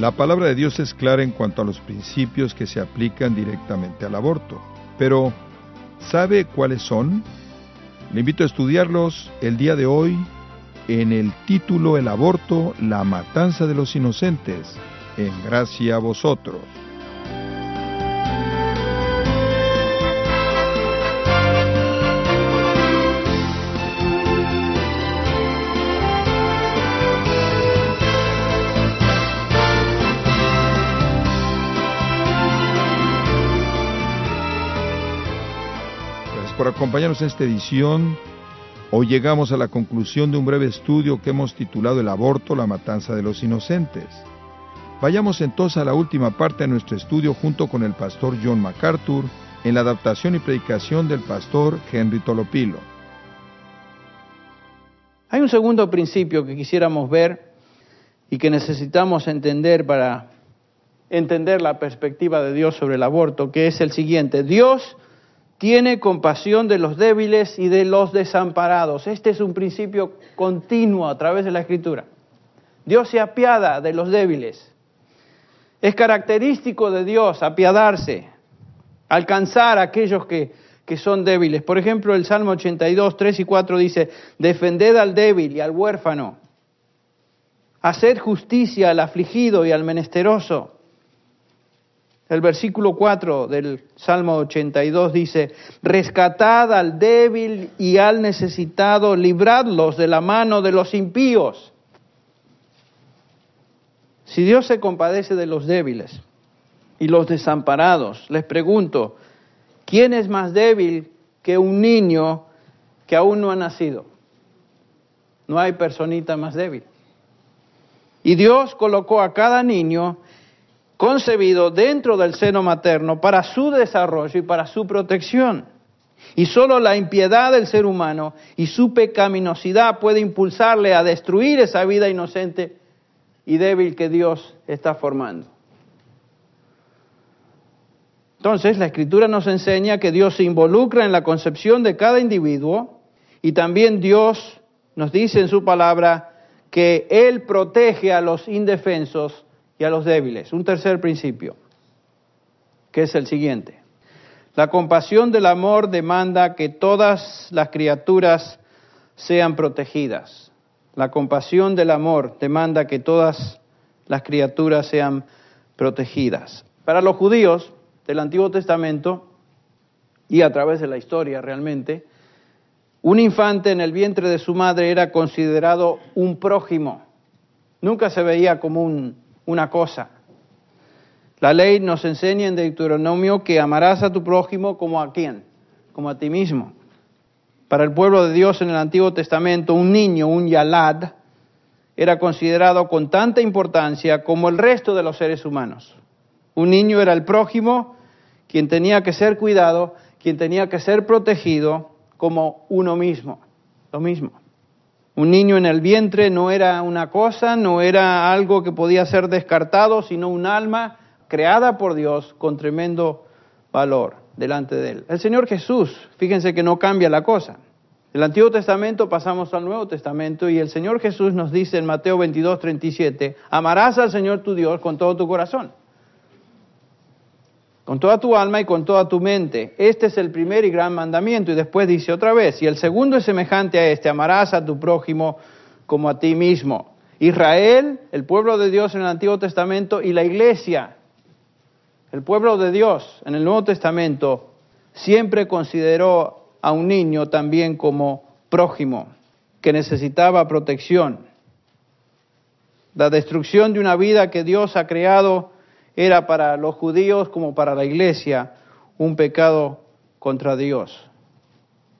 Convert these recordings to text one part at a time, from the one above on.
La palabra de Dios es clara en cuanto a los principios que se aplican directamente al aborto. Pero, ¿sabe cuáles son? Le invito a estudiarlos el día de hoy en el título El aborto, la matanza de los inocentes, en gracia a vosotros. Por acompañarnos en esta edición. Hoy llegamos a la conclusión de un breve estudio que hemos titulado El aborto, la matanza de los inocentes. Vayamos entonces a la última parte de nuestro estudio junto con el pastor John MacArthur en la adaptación y predicación del pastor Henry Tolopilo. Hay un segundo principio que quisiéramos ver y que necesitamos entender para entender la perspectiva de Dios sobre el aborto, que es el siguiente. Dios tiene compasión de los débiles y de los desamparados. Este es un principio continuo a través de la Escritura. Dios se apiada de los débiles. Es característico de Dios apiadarse, alcanzar a aquellos que, que son débiles. Por ejemplo, el Salmo 82, 3 y 4 dice, defended al débil y al huérfano, haced justicia al afligido y al menesteroso el versículo 4 del Salmo 82 dice, rescatad al débil y al necesitado, libradlos de la mano de los impíos. Si Dios se compadece de los débiles y los desamparados, les pregunto, ¿quién es más débil que un niño que aún no ha nacido? No hay personita más débil. Y Dios colocó a cada niño concebido dentro del seno materno para su desarrollo y para su protección. Y solo la impiedad del ser humano y su pecaminosidad puede impulsarle a destruir esa vida inocente y débil que Dios está formando. Entonces, la escritura nos enseña que Dios se involucra en la concepción de cada individuo y también Dios nos dice en su palabra que Él protege a los indefensos y a los débiles. Un tercer principio, que es el siguiente. La compasión del amor demanda que todas las criaturas sean protegidas. La compasión del amor demanda que todas las criaturas sean protegidas. Para los judíos del Antiguo Testamento y a través de la historia realmente, un infante en el vientre de su madre era considerado un prójimo. Nunca se veía como un una cosa. La ley nos enseña en Deuteronomio que amarás a tu prójimo como a quién, como a ti mismo. Para el pueblo de Dios en el Antiguo Testamento, un niño, un yalad, era considerado con tanta importancia como el resto de los seres humanos. Un niño era el prójimo, quien tenía que ser cuidado, quien tenía que ser protegido como uno mismo, lo mismo. Un niño en el vientre no era una cosa, no era algo que podía ser descartado, sino un alma creada por Dios con tremendo valor delante de él. El Señor Jesús, fíjense que no cambia la cosa. Del Antiguo Testamento pasamos al Nuevo Testamento y el Señor Jesús nos dice en Mateo 22, 37, amarás al Señor tu Dios con todo tu corazón con toda tu alma y con toda tu mente. Este es el primer y gran mandamiento. Y después dice otra vez, y el segundo es semejante a este, amarás a tu prójimo como a ti mismo. Israel, el pueblo de Dios en el Antiguo Testamento, y la iglesia, el pueblo de Dios en el Nuevo Testamento, siempre consideró a un niño también como prójimo, que necesitaba protección. La destrucción de una vida que Dios ha creado era para los judíos como para la iglesia un pecado contra Dios.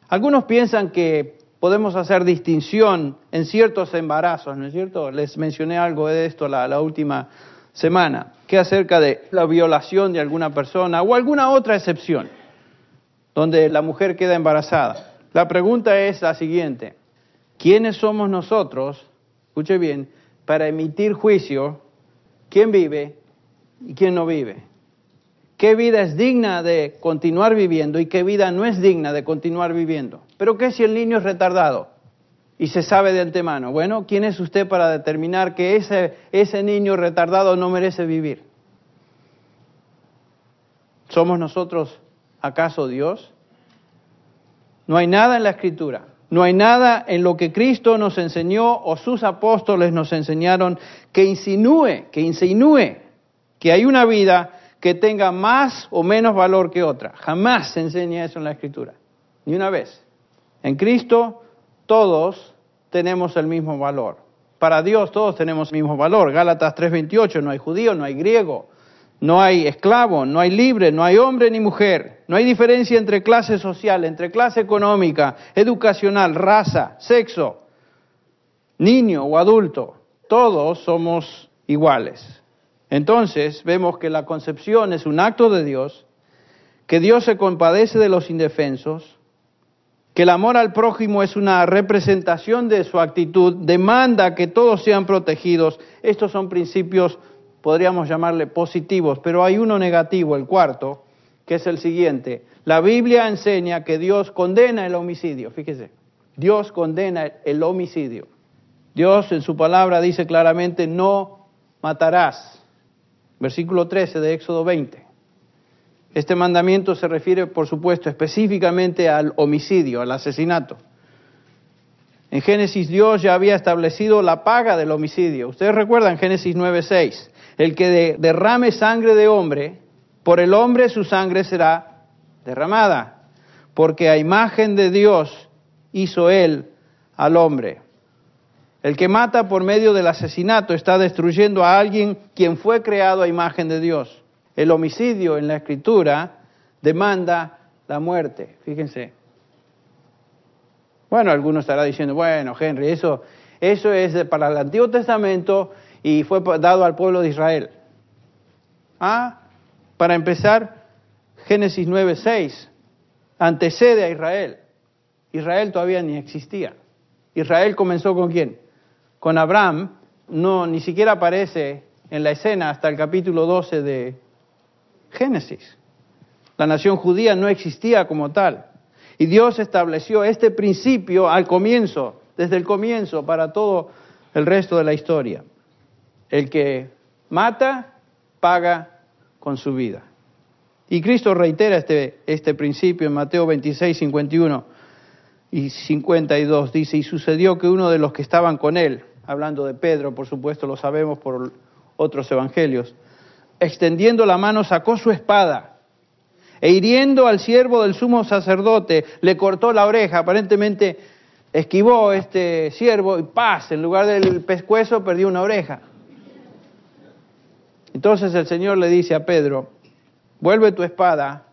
Algunos piensan que podemos hacer distinción en ciertos embarazos, ¿no es cierto? Les mencioné algo de esto la, última semana, que acerca de la violación de alguna persona o alguna otra excepción donde la mujer queda embarazada. La pregunta es la siguiente, ¿quiénes somos nosotros, escuche bien, para emitir juicio quién vive y quién no vive. ¿Qué vida es digna de continuar viviendo y qué vida no es digna de continuar viviendo? Pero ¿qué si el niño es retardado? y se sabe de antemano. Bueno, ¿quién es usted para determinar que ese, ese niño retardado no merece vivir? ¿Somos nosotros acaso Dios? No hay nada en la escritura, no hay nada en lo que Cristo nos enseñó o sus apóstoles nos enseñaron que insinúe, que insinúe que hay una vida que tenga más o menos valor que otra. Jamás se enseña eso en la escritura, ni una vez. En Cristo todos tenemos el mismo valor. Para Dios todos tenemos el mismo valor. Gálatas 3:28, no hay judío, no hay griego, no hay esclavo, no hay libre, no hay hombre ni mujer. No hay diferencia entre clase social, entre clase económica, educacional, raza, sexo, niño o adulto. Todos somos iguales. Entonces vemos que la concepción es un acto de Dios, que Dios se compadece de los indefensos, que el amor al prójimo es una representación de su actitud, demanda que todos sean protegidos. Estos son principios podríamos llamarle positivos, pero hay uno negativo, el cuarto, que es el siguiente. La Biblia enseña que Dios condena el homicidio, fíjese, Dios condena el homicidio. Dios en su palabra dice claramente, no matarás. Versículo 13 de Éxodo 20. Este mandamiento se refiere, por supuesto, específicamente al homicidio, al asesinato. En Génesis Dios ya había establecido la paga del homicidio. Ustedes recuerdan Génesis 9:6. El que derrame sangre de hombre, por el hombre su sangre será derramada, porque a imagen de Dios hizo él al hombre. El que mata por medio del asesinato está destruyendo a alguien quien fue creado a imagen de Dios. El homicidio en la escritura demanda la muerte. Fíjense. Bueno, algunos estará diciendo, bueno, Henry, eso, eso es para el Antiguo Testamento y fue dado al pueblo de Israel. Ah, para empezar, Génesis 9:6 antecede a Israel. Israel todavía ni existía. Israel comenzó con quién? Con Abraham, no ni siquiera aparece en la escena hasta el capítulo 12 de Génesis. La nación judía no existía como tal. Y Dios estableció este principio al comienzo, desde el comienzo, para todo el resto de la historia. El que mata, paga con su vida. Y Cristo reitera este, este principio en Mateo 26, 51 y 52. Dice, y sucedió que uno de los que estaban con él, hablando de Pedro, por supuesto lo sabemos por otros evangelios, extendiendo la mano sacó su espada e hiriendo al siervo del sumo sacerdote, le cortó la oreja, aparentemente esquivó este siervo y paz, en lugar del pescuezo perdió una oreja. Entonces el Señor le dice a Pedro, vuelve tu espada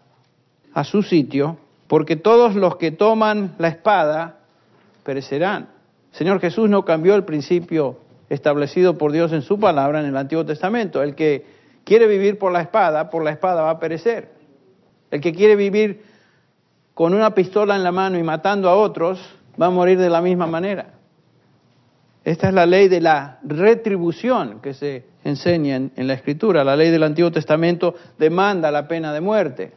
a su sitio, porque todos los que toman la espada perecerán. Señor Jesús no cambió el principio establecido por Dios en su palabra en el Antiguo Testamento. El que quiere vivir por la espada, por la espada va a perecer. El que quiere vivir con una pistola en la mano y matando a otros, va a morir de la misma manera. Esta es la ley de la retribución que se enseña en, la Escritura. La ley del Antiguo Testamento demanda la pena de muerte.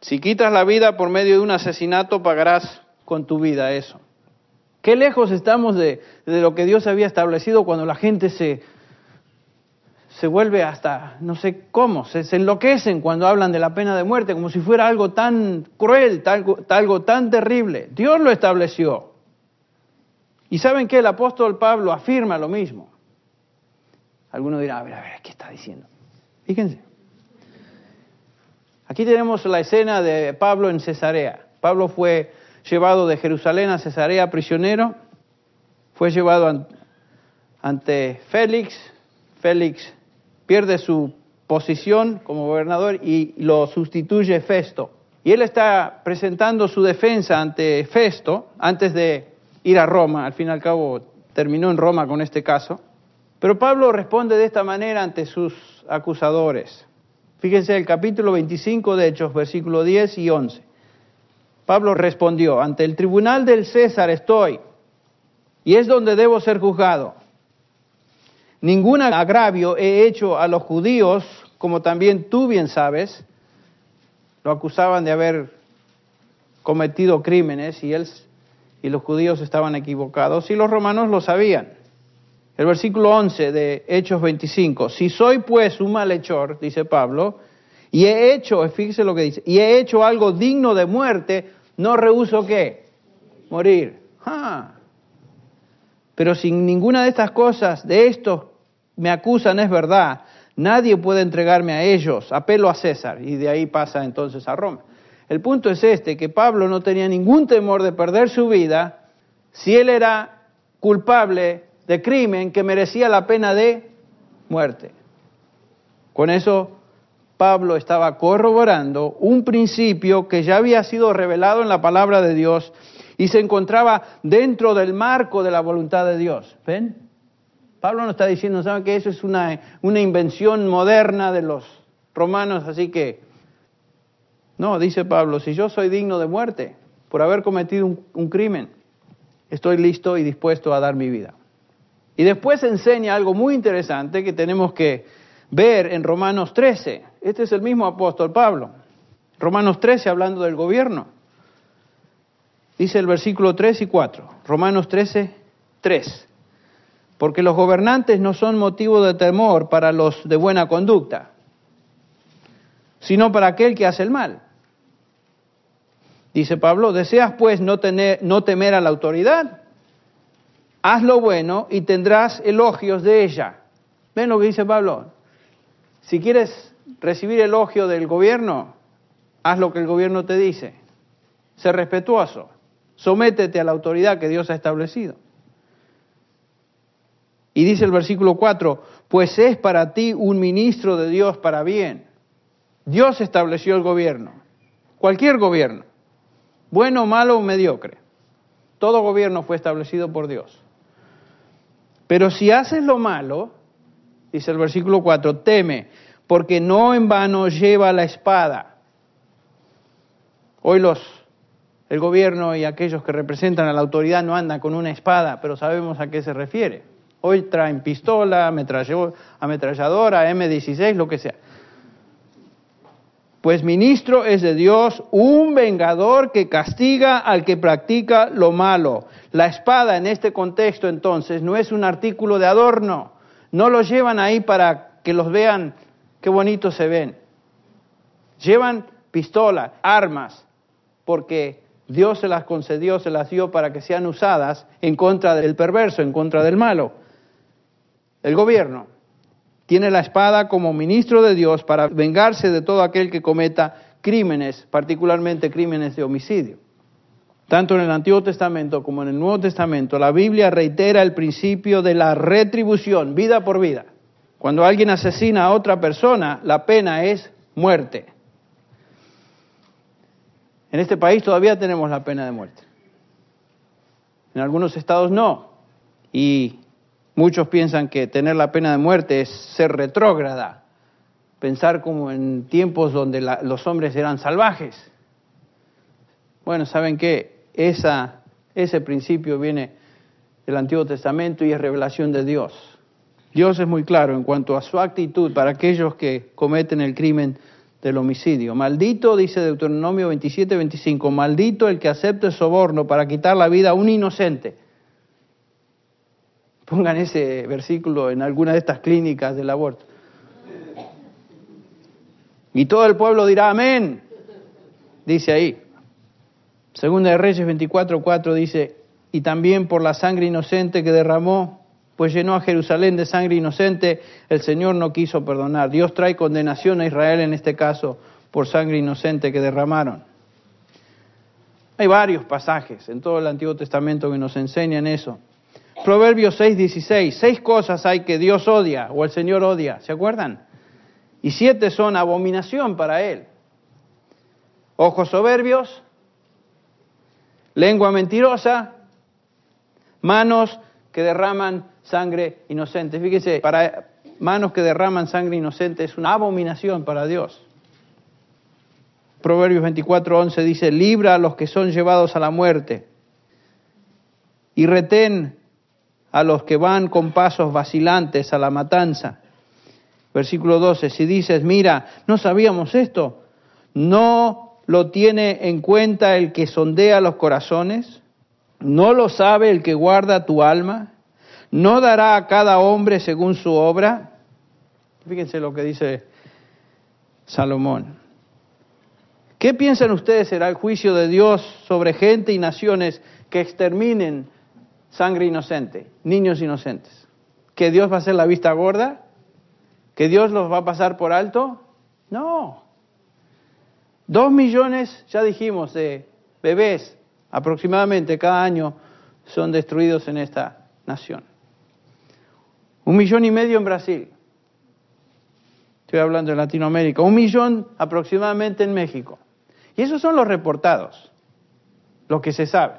Si quitas la vida por medio de un asesinato, pagarás con tu vida eso. Qué lejos estamos de, lo que Dios había establecido cuando la gente se, se vuelve hasta, no sé cómo, se, enloquecen cuando hablan de la pena de muerte, como si fuera algo tan cruel, algo tan terrible. Dios lo estableció. Y saben que el apóstol Pablo afirma lo mismo. Alguno dirá, a ver, a ver, ¿qué está diciendo? Fíjense. Aquí tenemos la escena de Pablo en Cesarea. Pablo fue llevado de Jerusalén a Cesarea prisionero, fue llevado ante Félix, Félix pierde su posición como gobernador y lo sustituye Festo. Y él está presentando su defensa ante Festo antes de ir a Roma, al fin y al cabo terminó en Roma con este caso, pero Pablo responde de esta manera ante sus acusadores. Fíjense el capítulo 25 de Hechos, versículo 10 y 11. Pablo respondió, ante el tribunal del César estoy, y es donde debo ser juzgado. Ningún agravio he hecho a los judíos, como también tú bien sabes. Lo acusaban de haber cometido crímenes y él y los judíos estaban equivocados y los romanos lo sabían. El versículo 11 de Hechos 25, si soy pues un malhechor, dice Pablo, y he hecho, fíjese lo que dice, y he hecho algo digno de muerte, no rehuso qué? Morir. Pero sin ninguna de estas cosas, de esto me acusan es verdad, nadie puede entregarme a ellos, apelo a César, y de ahí pasa entonces a Roma. El punto es este, que Pablo no tenía ningún temor de perder su vida si él era culpable de crimen que merecía la pena de muerte. Con eso Pablo estaba corroborando un principio que ya había sido revelado en la palabra de Dios y se encontraba dentro del marco de la voluntad de Dios. ¿Ven? Pablo no está diciendo, ¿saben que eso es una, una invención moderna de los romanos? Así que, no, dice Pablo, si yo soy digno de muerte por haber cometido un, un crimen, estoy listo y dispuesto a dar mi vida. Y después enseña algo muy interesante que tenemos que ver en Romanos 13. Este es el mismo apóstol Pablo. Romanos 13 hablando del gobierno. Dice el versículo 3 y 4. Romanos 13, 3. Porque los gobernantes no son motivo de temor para los de buena conducta, sino para aquel que hace el mal. Dice Pablo, ¿deseas pues no, tener, no temer a la autoridad? Haz lo bueno y tendrás elogios de ella. ¿Ven lo que dice Pablo? Si quieres recibir elogio del gobierno, haz lo que el gobierno te dice. Sé respetuoso. Sométete a la autoridad que Dios ha establecido. Y dice el versículo 4, pues es para ti un ministro de Dios para bien. Dios estableció el gobierno, cualquier gobierno, bueno, malo o mediocre. Todo gobierno fue establecido por Dios. Pero si haces lo malo, dice el versículo 4, teme, porque no en vano lleva la espada. Hoy los el gobierno y aquellos que representan a la autoridad no andan con una espada, pero sabemos a qué se refiere. Hoy traen pistola, ametralladora, M16, lo que sea. Pues ministro es de Dios un vengador que castiga al que practica lo malo. La espada en este contexto entonces no es un artículo de adorno, no lo llevan ahí para que los vean qué bonitos se ven. Llevan pistola, armas, porque Dios se las concedió, se las dio para que sean usadas en contra del perverso, en contra del malo. El gobierno tiene la espada como ministro de Dios para vengarse de todo aquel que cometa crímenes, particularmente crímenes de homicidio. Tanto en el Antiguo Testamento como en el Nuevo Testamento, la Biblia reitera el principio de la retribución, vida por vida. Cuando alguien asesina a otra persona, la pena es muerte. En este país todavía tenemos la pena de muerte. En algunos estados no. Y muchos piensan que tener la pena de muerte es ser retrógrada, pensar como en tiempos donde los hombres eran salvajes. Bueno, ¿saben qué? Esa, ese principio viene del Antiguo Testamento y es revelación de Dios. Dios es muy claro en cuanto a su actitud para aquellos que cometen el crimen del homicidio. Maldito, dice Deuteronomio 27, 25, maldito el que acepte soborno para quitar la vida a un inocente. Pongan ese versículo en alguna de estas clínicas del aborto. Y todo el pueblo dirá amén, dice ahí. Segunda de Reyes 24, 4 dice, y también por la sangre inocente que derramó pues llenó a Jerusalén de sangre inocente, el Señor no quiso perdonar. Dios trae condenación a Israel en este caso por sangre inocente que derramaron. Hay varios pasajes en todo el Antiguo Testamento que nos enseñan eso. Proverbios 6, 16. Seis cosas hay que Dios odia o el Señor odia, ¿se acuerdan? Y siete son abominación para Él. Ojos soberbios, lengua mentirosa, manos que derraman sangre inocente. Fíjese, para manos que derraman sangre inocente es una abominación para Dios. Proverbios 24:11 dice, libra a los que son llevados a la muerte y retén a los que van con pasos vacilantes a la matanza. Versículo 12, si dices, mira, no sabíamos esto, ¿no lo tiene en cuenta el que sondea los corazones? ¿No lo sabe el que guarda tu alma? ¿No dará a cada hombre según su obra? Fíjense lo que dice Salomón. ¿Qué piensan ustedes será el juicio de Dios sobre gente y naciones que exterminen sangre inocente, niños inocentes? ¿Que Dios va a hacer la vista gorda? ¿Que Dios los va a pasar por alto? No. Dos millones, ya dijimos, de bebés aproximadamente cada año son destruidos en esta nación. Un millón y medio en Brasil. Estoy hablando de Latinoamérica. Un millón aproximadamente en México. Y esos son los reportados, los que se sabe.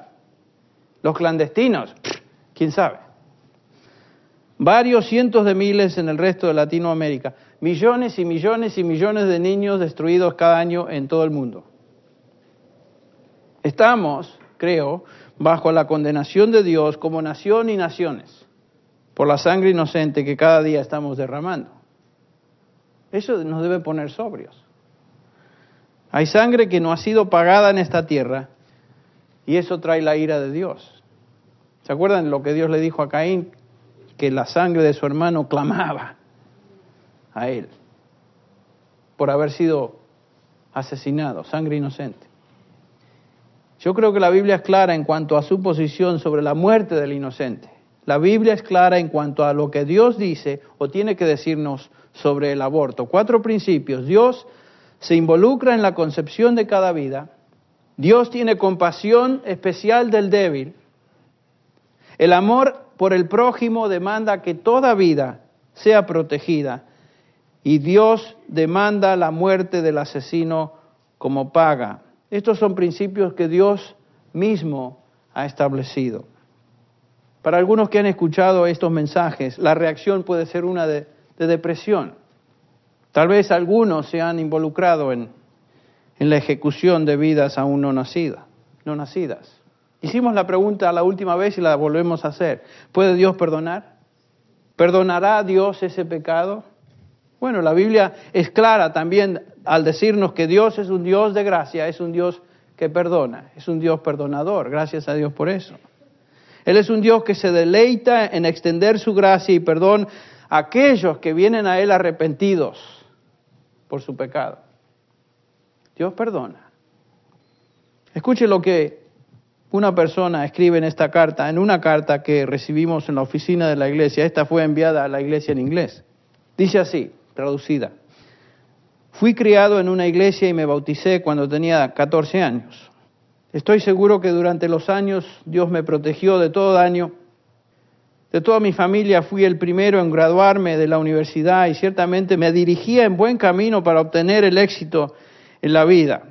Los clandestinos, quién sabe. Varios cientos de miles en el resto de Latinoamérica. Millones y millones y millones de niños destruidos cada año en todo el mundo. Estamos, creo, bajo la condenación de Dios como nación y naciones por la sangre inocente que cada día estamos derramando. Eso nos debe poner sobrios. Hay sangre que no ha sido pagada en esta tierra y eso trae la ira de Dios. ¿Se acuerdan lo que Dios le dijo a Caín? Que la sangre de su hermano clamaba a él por haber sido asesinado, sangre inocente. Yo creo que la Biblia es clara en cuanto a su posición sobre la muerte del inocente. La Biblia es clara en cuanto a lo que Dios dice o tiene que decirnos sobre el aborto. Cuatro principios. Dios se involucra en la concepción de cada vida. Dios tiene compasión especial del débil. El amor por el prójimo demanda que toda vida sea protegida. Y Dios demanda la muerte del asesino como paga. Estos son principios que Dios mismo ha establecido. Para algunos que han escuchado estos mensajes, la reacción puede ser una de, depresión. Tal vez algunos se han involucrado en, la ejecución de vidas aún no nacidas, no nacidas. Hicimos la pregunta la última vez y la volvemos a hacer. ¿Puede Dios perdonar? ¿Perdonará Dios ese pecado? Bueno, la Biblia es clara también al decirnos que Dios es un Dios de gracia, es un Dios que perdona, es un Dios perdonador. Gracias a Dios por eso. Él es un Dios que se deleita en extender su gracia y perdón a aquellos que vienen a Él arrepentidos por su pecado. Dios perdona. Escuche lo que una persona escribe en esta carta, en una carta que recibimos en la oficina de la iglesia. Esta fue enviada a la iglesia en inglés. Dice así, traducida. Fui criado en una iglesia y me bauticé cuando tenía 14 años. Estoy seguro que durante los años Dios me protegió de todo daño de toda mi familia fui el primero en graduarme de la universidad y ciertamente me dirigía en buen camino para obtener el éxito en la vida.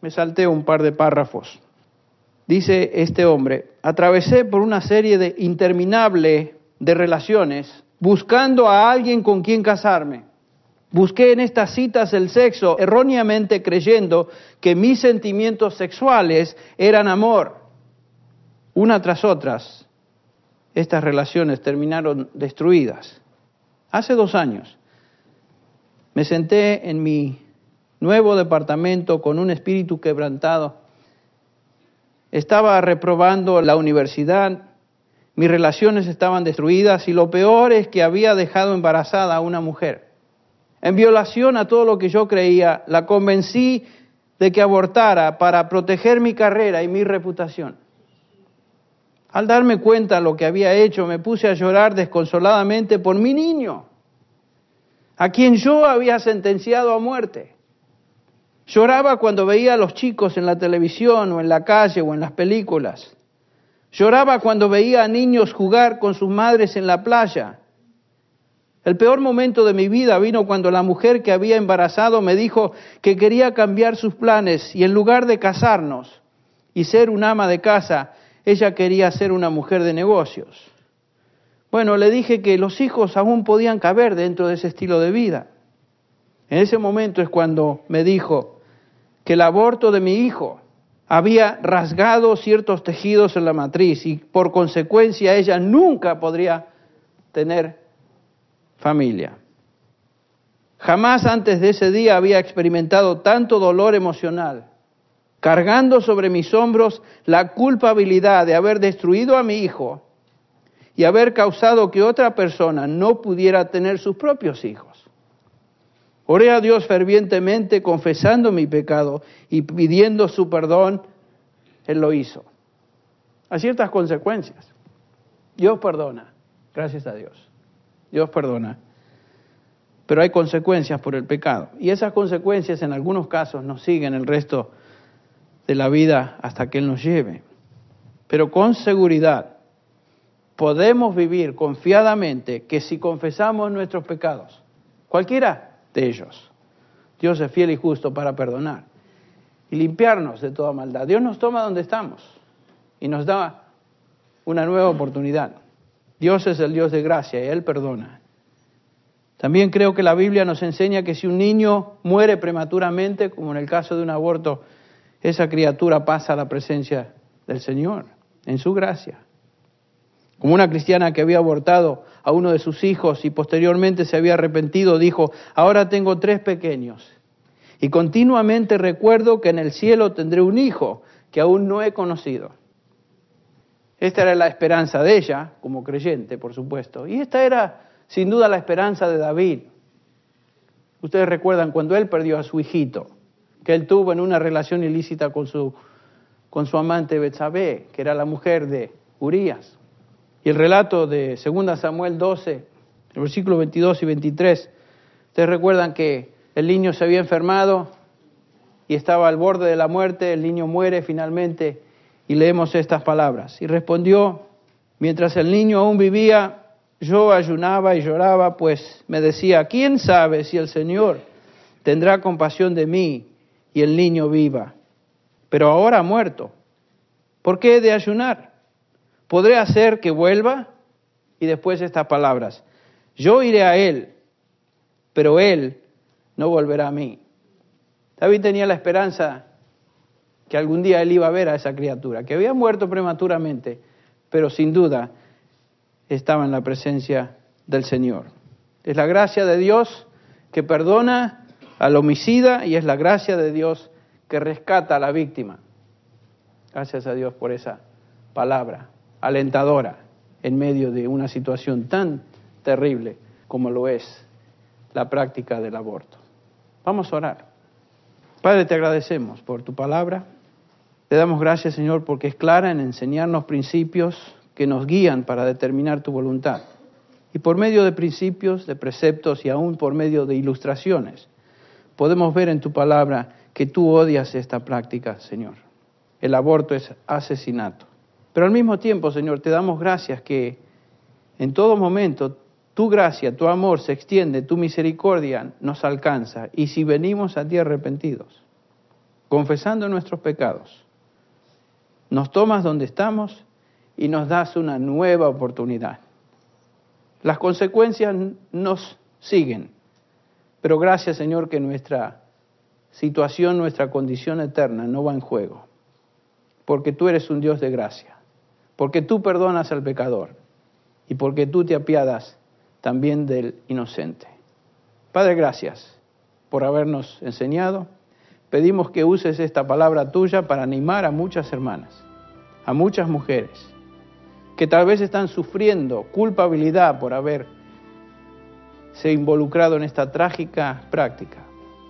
Me salté un par de párrafos. Dice este hombre, atravesé por una serie de interminable de relaciones buscando a alguien con quien casarme. Busqué en estas citas el sexo erróneamente creyendo que mis sentimientos sexuales eran amor. Una tras otras estas relaciones terminaron destruidas. Hace dos años me senté en mi nuevo departamento con un espíritu quebrantado. Estaba reprobando la universidad, mis relaciones estaban destruidas y lo peor es que había dejado embarazada a una mujer. En violación a todo lo que yo creía, la convencí de que abortara para proteger mi carrera y mi reputación. Al darme cuenta de lo que había hecho, me puse a llorar desconsoladamente por mi niño, a quien yo había sentenciado a muerte. Lloraba cuando veía a los chicos en la televisión o en la calle o en las películas. Lloraba cuando veía a niños jugar con sus madres en la playa. El peor momento de mi vida vino cuando la mujer que había embarazado me dijo que quería cambiar sus planes y en lugar de casarnos y ser un ama de casa, ella quería ser una mujer de negocios. Bueno, le dije que los hijos aún podían caber dentro de ese estilo de vida. En ese momento es cuando me dijo que el aborto de mi hijo había rasgado ciertos tejidos en la matriz y por consecuencia ella nunca podría tener familia. Jamás antes de ese día había experimentado tanto dolor emocional cargando sobre mis hombros la culpabilidad de haber destruido a mi hijo y haber causado que otra persona no pudiera tener sus propios hijos. Oré a Dios fervientemente confesando mi pecado y pidiendo su perdón. Él lo hizo. A ciertas consecuencias. Dios perdona, gracias a Dios. Dios perdona. Pero hay consecuencias por el pecado. Y esas consecuencias en algunos casos nos siguen el resto de la vida hasta que Él nos lleve. Pero con seguridad podemos vivir confiadamente que si confesamos nuestros pecados, cualquiera de ellos, Dios es fiel y justo para perdonar y limpiarnos de toda maldad. Dios nos toma donde estamos y nos da una nueva oportunidad. Dios es el Dios de gracia y Él perdona. También creo que la Biblia nos enseña que si un niño muere prematuramente, como en el caso de un aborto, esa criatura pasa a la presencia del Señor, en su gracia. Como una cristiana que había abortado a uno de sus hijos y posteriormente se había arrepentido, dijo, ahora tengo tres pequeños y continuamente recuerdo que en el cielo tendré un hijo que aún no he conocido. Esta era la esperanza de ella, como creyente, por supuesto. Y esta era, sin duda, la esperanza de David. Ustedes recuerdan cuando él perdió a su hijito que él tuvo en una relación ilícita con su, con su amante Betsabé, que era la mujer de Urías. Y el relato de 2 Samuel 12, el versículo 22 y 23, ustedes recuerdan que el niño se había enfermado y estaba al borde de la muerte, el niño muere finalmente y leemos estas palabras. Y respondió, mientras el niño aún vivía, yo ayunaba y lloraba, pues me decía, ¿quién sabe si el Señor tendrá compasión de mí y el niño viva. Pero ahora ha muerto. ¿Por qué he de ayunar? ¿Podré hacer que vuelva? Y después estas palabras. Yo iré a él, pero él no volverá a mí. David tenía la esperanza que algún día él iba a ver a esa criatura, que había muerto prematuramente, pero sin duda estaba en la presencia del Señor. Es la gracia de Dios que perdona al homicida y es la gracia de Dios que rescata a la víctima. Gracias a Dios por esa palabra alentadora en medio de una situación tan terrible como lo es la práctica del aborto. Vamos a orar. Padre, te agradecemos por tu palabra. Te damos gracias, Señor, porque es clara en enseñarnos principios que nos guían para determinar tu voluntad. Y por medio de principios, de preceptos y aún por medio de ilustraciones, podemos ver en tu palabra que tú odias esta práctica, Señor. El aborto es asesinato. Pero al mismo tiempo, Señor, te damos gracias que en todo momento tu gracia, tu amor se extiende, tu misericordia nos alcanza. Y si venimos a ti arrepentidos, confesando nuestros pecados, nos tomas donde estamos y nos das una nueva oportunidad. Las consecuencias nos siguen, pero gracias Señor que nuestra situación, nuestra condición eterna no va en juego, porque tú eres un Dios de gracia, porque tú perdonas al pecador y porque tú te apiadas también del inocente. Padre, gracias por habernos enseñado. Pedimos que uses esta palabra tuya para animar a muchas hermanas, a muchas mujeres, que tal vez están sufriendo culpabilidad por haber se ha involucrado en esta trágica práctica.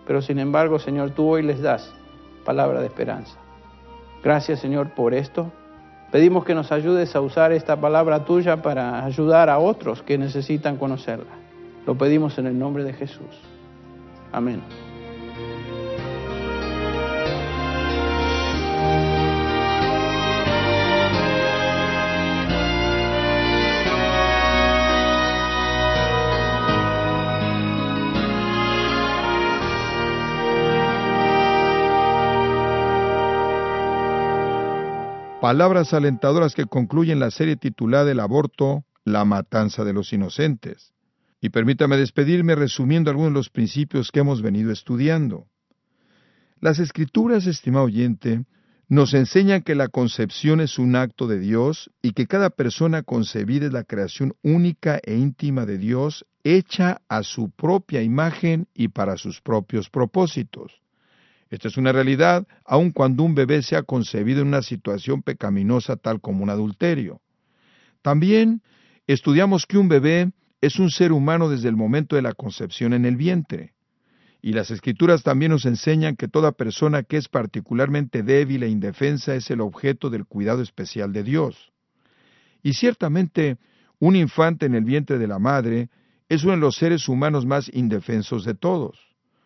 Pero sin embargo, Señor, tú hoy les das palabra de esperanza. Gracias, Señor, por esto. Pedimos que nos ayudes a usar esta palabra tuya para ayudar a otros que necesitan conocerla. Lo pedimos en el nombre de Jesús. Amén. Palabras alentadoras que concluyen la serie titulada El aborto, la matanza de los inocentes. Y permítame despedirme resumiendo algunos de los principios que hemos venido estudiando. Las escrituras, estimado oyente, nos enseñan que la concepción es un acto de Dios y que cada persona concebida es la creación única e íntima de Dios, hecha a su propia imagen y para sus propios propósitos. Esta es una realidad aun cuando un bebé sea concebido en una situación pecaminosa tal como un adulterio. También estudiamos que un bebé es un ser humano desde el momento de la concepción en el vientre. Y las escrituras también nos enseñan que toda persona que es particularmente débil e indefensa es el objeto del cuidado especial de Dios. Y ciertamente, un infante en el vientre de la madre es uno de los seres humanos más indefensos de todos.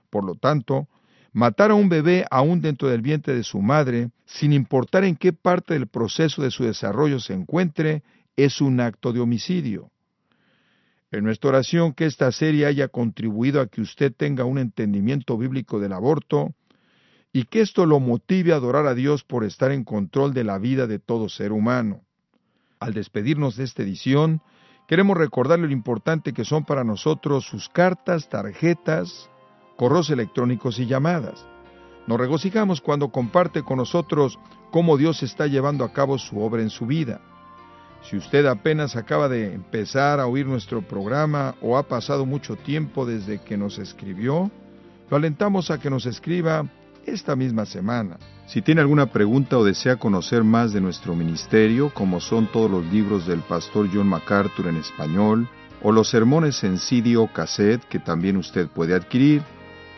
Por lo tanto, matar a un bebé aún dentro del vientre de su madre, sin importar en qué parte del proceso de su desarrollo se encuentre, es un acto de homicidio. En nuestra oración que esta serie haya contribuido a que usted tenga un entendimiento bíblico del aborto y que esto lo motive a adorar a Dios por estar en control de la vida de todo ser humano. Al despedirnos de esta edición, queremos recordarle lo importante que son para nosotros sus cartas, tarjetas, correos electrónicos y llamadas. Nos regocijamos cuando comparte con nosotros cómo Dios está llevando a cabo su obra en su vida. Si usted apenas acaba de empezar a oír nuestro programa o ha pasado mucho tiempo desde que nos escribió, lo alentamos a que nos escriba esta misma semana. Si tiene alguna pregunta o desea conocer más de nuestro ministerio, como son todos los libros del pastor John MacArthur en español, o los sermones en CD o cassette que también usted puede adquirir,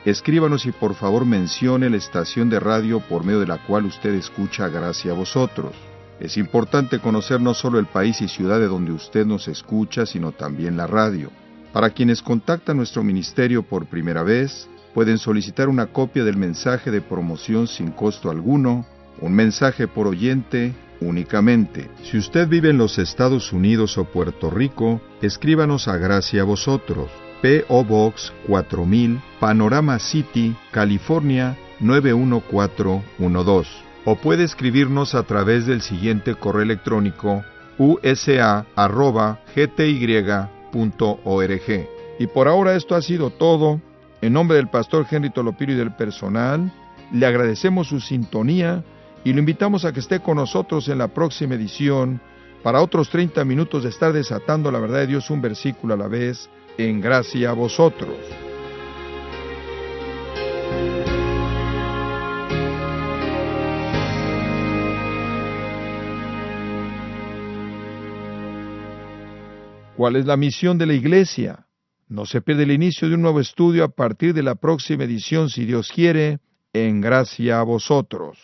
escríbanos y por favor mencione la estación de radio por medio de la cual usted escucha Gracias a vosotros. Es importante conocer no solo el país y ciudad de donde usted nos escucha, sino también la radio. Para quienes contactan nuestro ministerio por primera vez, pueden solicitar una copia del mensaje de promoción sin costo alguno, un mensaje por oyente únicamente. Si usted vive en los Estados Unidos o Puerto Rico, escríbanos a Gracia a vosotros. P.O. Box 4000, Panorama City, California 91412 o puede escribirnos a través del siguiente correo electrónico usa.gty.org. Y por ahora esto ha sido todo. En nombre del pastor Henry Tolopiro y del personal, le agradecemos su sintonía y lo invitamos a que esté con nosotros en la próxima edición para otros 30 minutos de estar desatando la verdad de Dios un versículo a la vez, en gracia a vosotros. ¿Cuál es la misión de la Iglesia? No se pierde el inicio de un nuevo estudio a partir de la próxima edición, si Dios quiere, en gracia a vosotros.